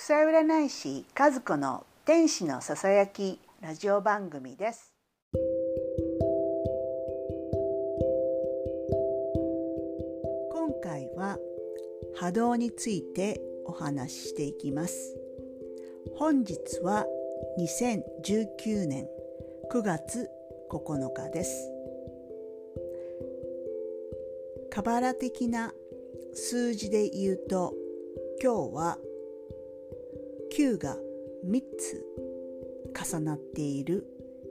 国際占い師和子の天使のささやきラジオ番組です。今回は波動についてお話ししていきます。本日は2019年9月9日です。カバラ的な数字で言うと今日は9が3つ重なっている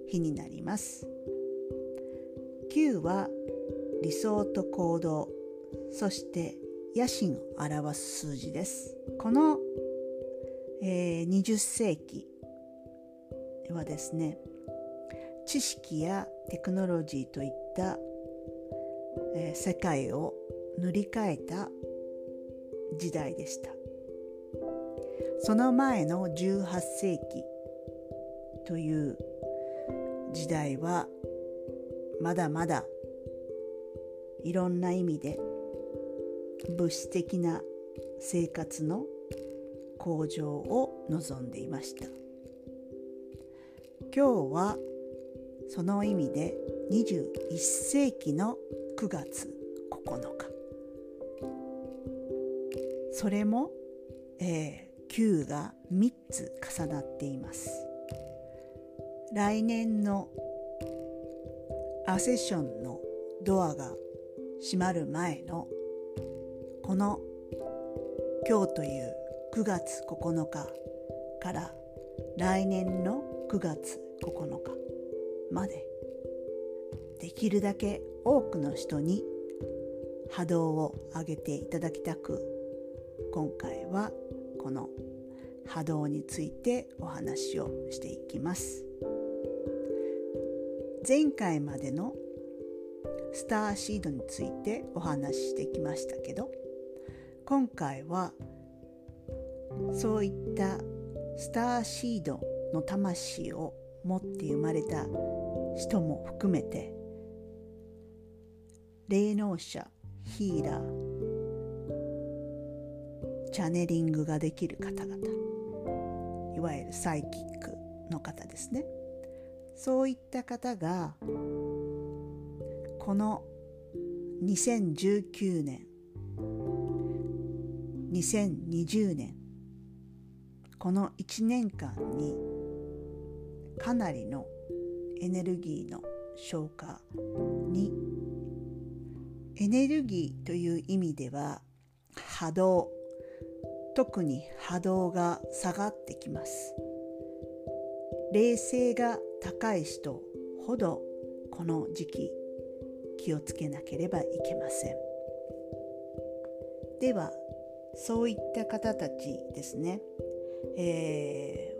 日になります。9は理想と行動そして野心を表す数字です。この、えー、20世紀はですね知識やテクノロジーといった、えー、世界を塗り替えた時代でした。その前の18世紀という時代はまだまだいろんな意味で物質的な生活の向上を望んでいました。今日はその意味で21世紀の9月9日。それも、えー、9が3つ重なっています。来年のアセッションのドアが閉まる前のこの今日という9月9日から来年の9月9日までできるだけ多くの人に波動を上げていただきたく今回はこの波動についてお話をしていきます。前回までのスターシードについてお話ししてきましたけど今回はそういったスターシードの魂を持って生まれた人も含めて霊能者ヒーラーチャネリングができる方々いわゆるサイキックの方ですね。そういった方がこの2019年2020年この1年間にかなりのエネルギーの消化にエネルギーという意味では波動特に波動が下がってきます。冷静が高い人ほどこの時期気をつけなければいけません。ではそういった方たちですね、え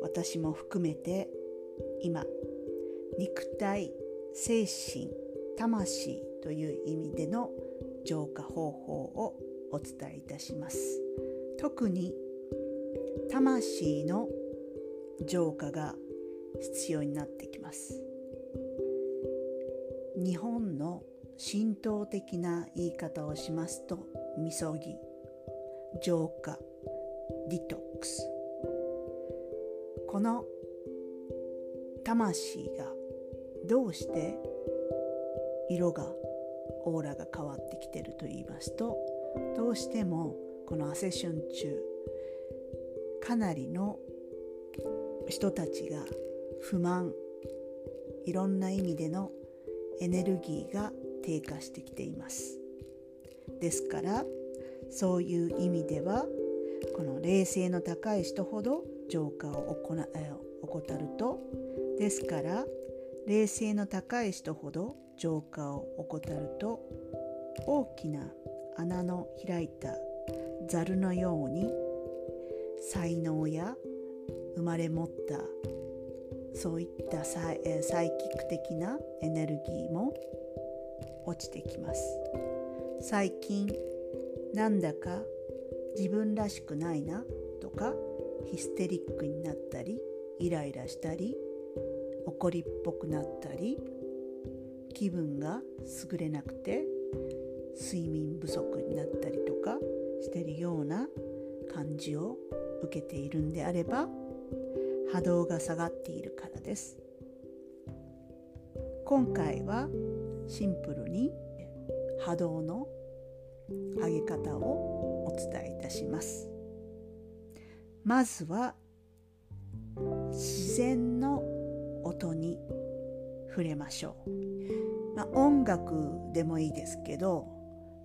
ー、私も含めて今肉体精神魂という意味での浄化方法をお伝えいたします。特に魂の浄化が必要になってきます。日本の神道的な言い方をしますとみそぎ浄化ディトックス。この魂がどうして色がオーラが変わってきてると言いますとどうしてもこのアセッション中かなりの人たちが不満いろんな意味でのエネルギーが低下してきています。ですからそういう意味ではこの冷静の高い人ほど浄化を行怠ると。ですから冷静の高い人ほど浄化を怠ると大きな穴の開いたザルのように才能や生まれ持ったそういったサイサイキック的なエネルギーも落ちてきます。最近なんだか自分らしくないなとかヒステリックになったりイライラしたり怒りっぽくなったり気分が優れなくて睡眠不足になったりとかしてるような感じを受けているんであれば波動が下がっているからです。今回はシンプルに波動の上げ方をお伝えいたします。まずは自然の音に触れましょう、まあ、音楽でもいいですけど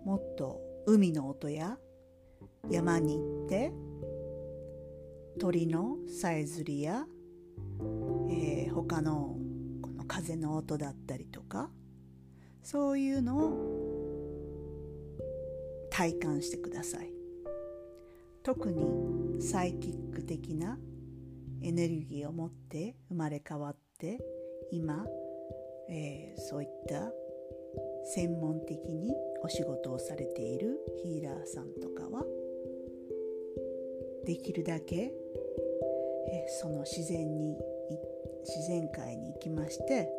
もっと海の音や山に行って鳥のさえずりや、えー、他のこの風の音だったりとかそういうのを体感してください。特にサイキック的なエネルギーを持って生まれ変わって今、えー、そういった専門的にお仕事をされているヒーラーさんとかはできるだけ、え、その自然に自然界に行きまして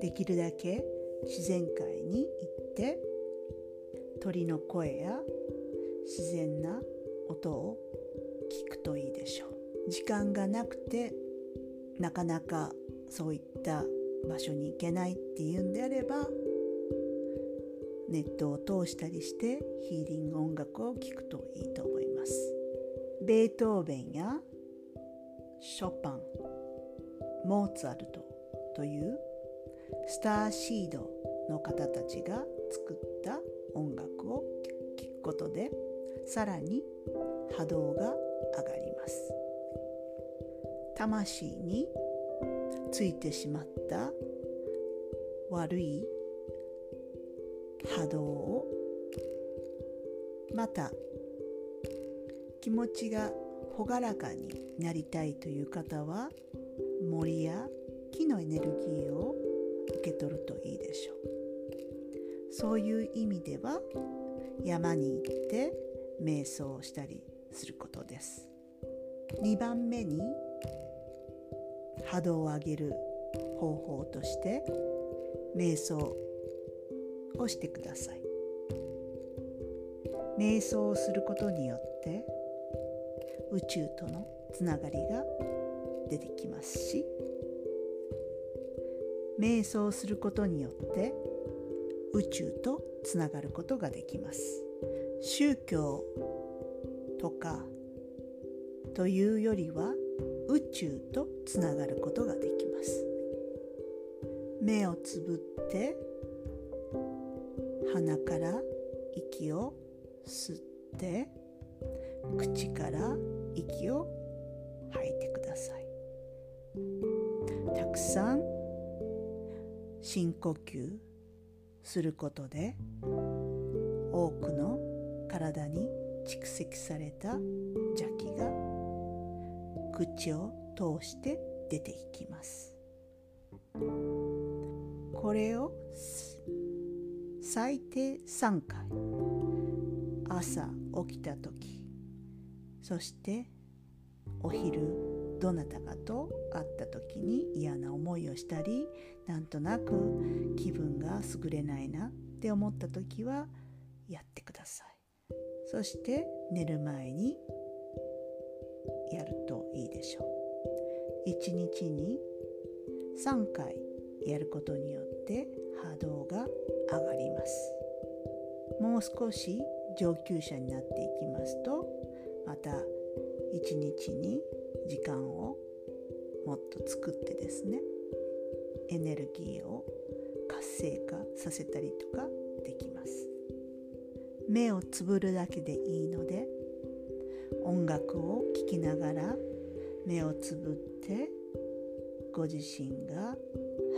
できるだけ自然界に行って鳥の声や自然な音を聞くといいでしょう。時間がなくてなかなかそういった場所に行けないっていうんであればネットを通したりしてヒーリング音楽を聴くといいと思います。ベートーベンやショパンモーツァルトというスターシードの方たちが作った音楽を聴くことでさらに波動が上がります。魂についてしまった悪い波動をまた気持ちが朗らかになりたいという方は森や木のエネルギーを受け取るといいでしょう。そういう意味では山に行って瞑想をしたりすることです。2番目に波動を上げる方法として瞑想をしてください。瞑想をすることによって宇宙とのつながりが出てきますし瞑想することによって宇宙とつながることができます。宗教とかというよりは宇宙とつながることができます。目をつぶって鼻から息を吸って口から息を吐いてください。たくさん深呼吸することで多くの体に蓄積された邪気が口を通して出ていきます。これを最低3回朝起きた時そしてお昼どなたかと会った時に嫌な思いをしたりなんとなく気分が優れないなって思った時はやってください。そして寝る前にやるといいでしょう。1日に3回やることによって波動が上がります。もう少し上級者になっていきますとまた1日に時間をもっと作ってですねエネルギーを活性化させたりとかできます。目をつぶるだけでいいので音楽を聴きながら目をつぶってご自身が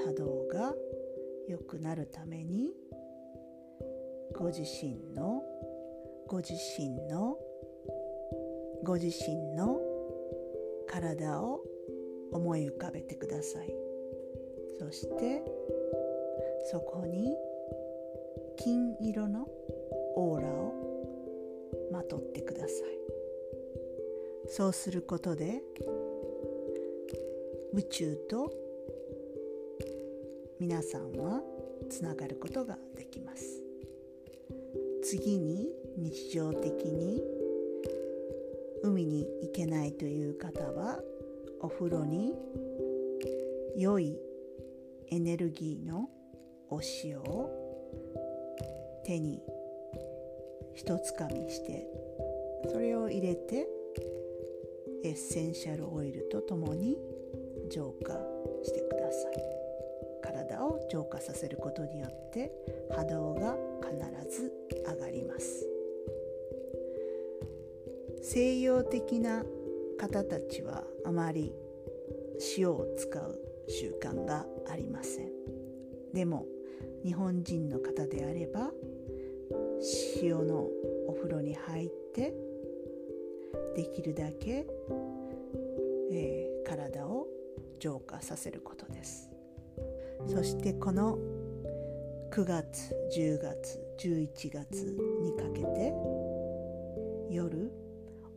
波動が良くなるためにご自身のご自身のご自身の体を思い浮かべてください。そしてそこに金色のオーラをまとってください。そうすることで宇宙と皆さんはつながることができます。次に日常的に海に行けないという方はお風呂に良いエネルギーのお塩を手に一つかみしてそれを入れてエッセンシャルオイルとともに浄化してください。体を浄化させることによって波動が必ず上がります。西洋的な方たちはあまり塩を使う習慣がありません。でも日本人の方であれば塩のお風呂に入ってできるだけ、えー、体を浄化させることです。そしてこの9月10月11月にかけて夜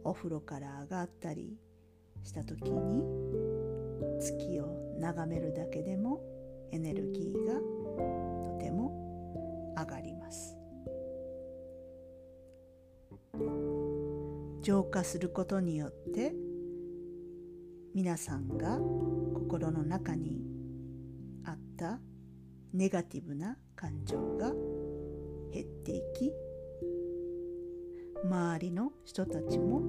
お風呂から上がったりした時に月を眺めるだけでもエネルギーがとても上がります。浄化することによって皆さんが心の中にあったネガティブな感情が減っていき周りの人たちも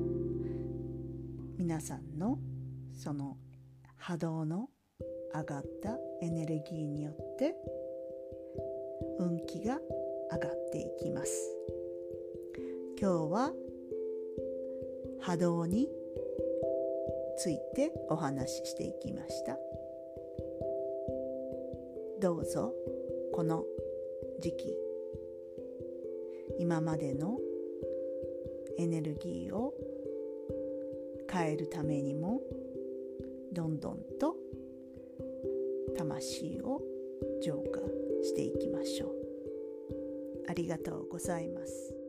皆さんのその波動の上がったエネルギーによって運気が上がっていきます。今日は波動についてお話ししていきました。どうぞこの時期。今までのエネルギーを変えるためにもどんどんと魂を浄化していきましょう。ありがとうございます。